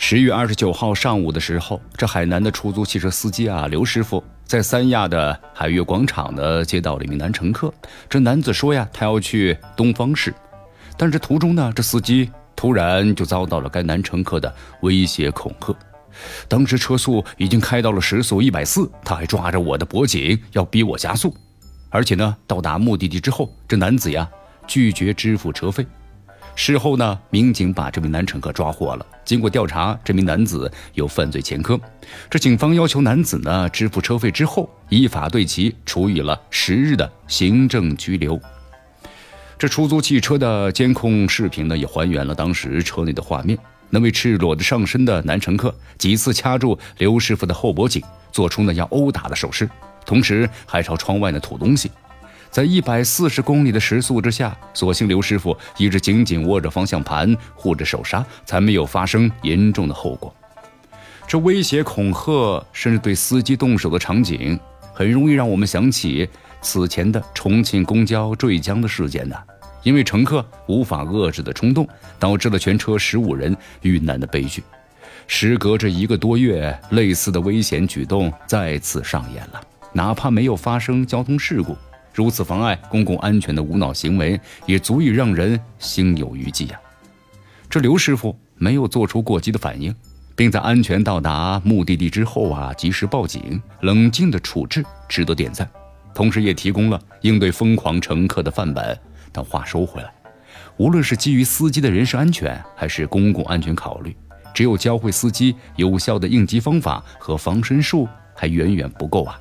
十月二十九号上午的时候，这海南的出租汽车司机啊，刘师傅在三亚的海悦广场呢接到了一名男乘客。这男子说呀，他要去东方市，但是途中呢，这司机突然就遭到了该男乘客的威胁恐吓。当时车速已经开到了时速一百四，他还抓着我的脖颈要逼我加速，而且呢，到达目的地之后，这男子呀拒绝支付车费。事后呢，民警把这名男乘客抓获了。经过调查，这名男子有犯罪前科。这警方要求男子呢支付车费之后，依法对其处以了十日的行政拘留。这出租汽车的监控视频呢，也还原了当时车内的画面。那位赤裸的上身的男乘客几次掐住刘师傅的后脖颈，做出呢要殴打的手势，同时还朝窗外呢吐东西。在一百四十公里的时速之下，所幸刘师傅一直紧紧握着方向盘，护着手刹，才没有发生严重的后果。这威胁、恐吓，甚至对司机动手的场景，很容易让我们想起此前的重庆公交坠江的事件呢。因为乘客无法遏制的冲动，导致了全车十五人遇难的悲剧。时隔这一个多月，类似的危险举动再次上演了，哪怕没有发生交通事故。如此妨碍公共安全的无脑行为，也足以让人心有余悸呀。这刘师傅没有做出过激的反应，并在安全到达目的地之后啊，及时报警，冷静的处置，值得点赞。同时，也提供了应对疯狂乘客的范本。但话说回来，无论是基于司机的人身安全，还是公共安全考虑，只有教会司机有效的应急方法和防身术，还远远不够啊。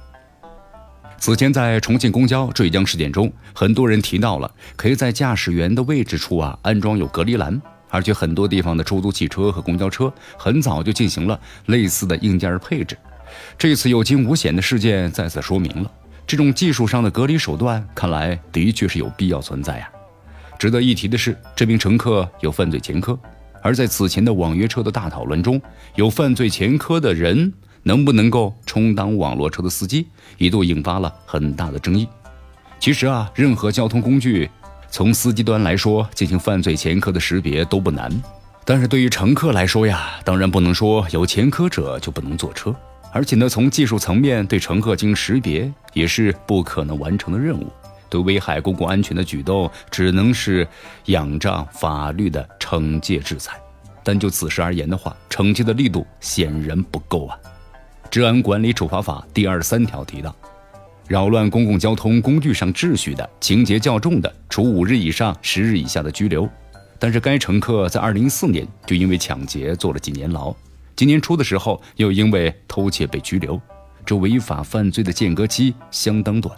此前在重庆公交坠江事件中，很多人提到了可以在驾驶员的位置处啊安装有隔离栏，而且很多地方的出租汽车和公交车很早就进行了类似的硬件配置。这次有惊无险的事件再次说明了这种技术上的隔离手段，看来的确是有必要存在呀。值得一提的是，这名乘客有犯罪前科，而在此前的网约车的大讨论中，有犯罪前科的人。能不能够充当网络车的司机，一度引发了很大的争议。其实啊，任何交通工具，从司机端来说进行犯罪前科的识别都不难，但是对于乘客来说呀，当然不能说有前科者就不能坐车。而且呢，从技术层面对乘客进行识别也是不可能完成的任务。对危害公共安全的举动，只能是仰仗法律的惩戒制裁。但就此事而言的话，惩戒的力度显然不够啊。治安管理处罚法第二十三条提到，扰乱公共交通工具上秩序的，情节较重的，处五日以上十日以下的拘留。但是该乘客在二零一四年就因为抢劫坐了几年牢，今年初的时候又因为偷窃被拘留，这违法犯罪的间隔期相当短。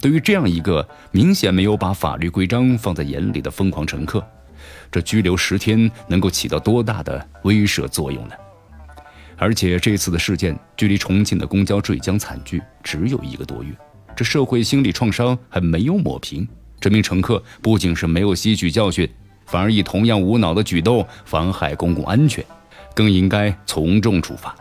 对于这样一个明显没有把法律规章放在眼里的疯狂乘客，这拘留十天能够起到多大的威慑作用呢？而且这次的事件距离重庆的公交坠江惨剧只有一个多月，这社会心理创伤还没有抹平。这名乘客不仅是没有吸取教训，反而以同样无脑的举动妨害公共安全，更应该从重处罚。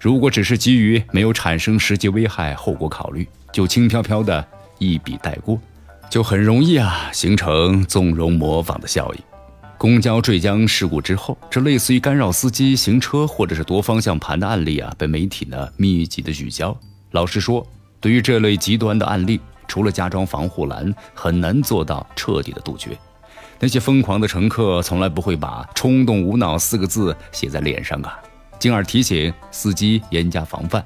如果只是基于没有产生实际危害后果考虑，就轻飘飘的一笔带过，就很容易啊形成纵容模仿的效应。公交坠江事故之后，这类似于干扰司机行车或者是夺方向盘的案例啊，被媒体呢密集的聚焦。老实说，对于这类极端的案例，除了加装防护栏，很难做到彻底的杜绝。那些疯狂的乘客从来不会把“冲动无脑”四个字写在脸上啊，进而提醒司机严加防范。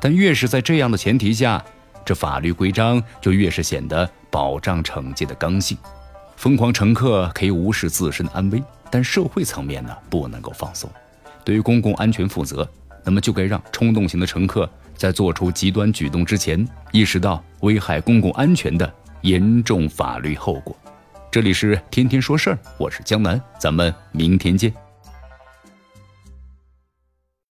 但越是在这样的前提下，这法律规章就越是显得保障惩戒的刚性。疯狂乘客可以无视自身的安危，但社会层面呢不能够放松。对于公共安全负责，那么就该让冲动型的乘客在做出极端举动之前，意识到危害公共安全的严重法律后果。这里是天天说事儿，我是江南，咱们明天见。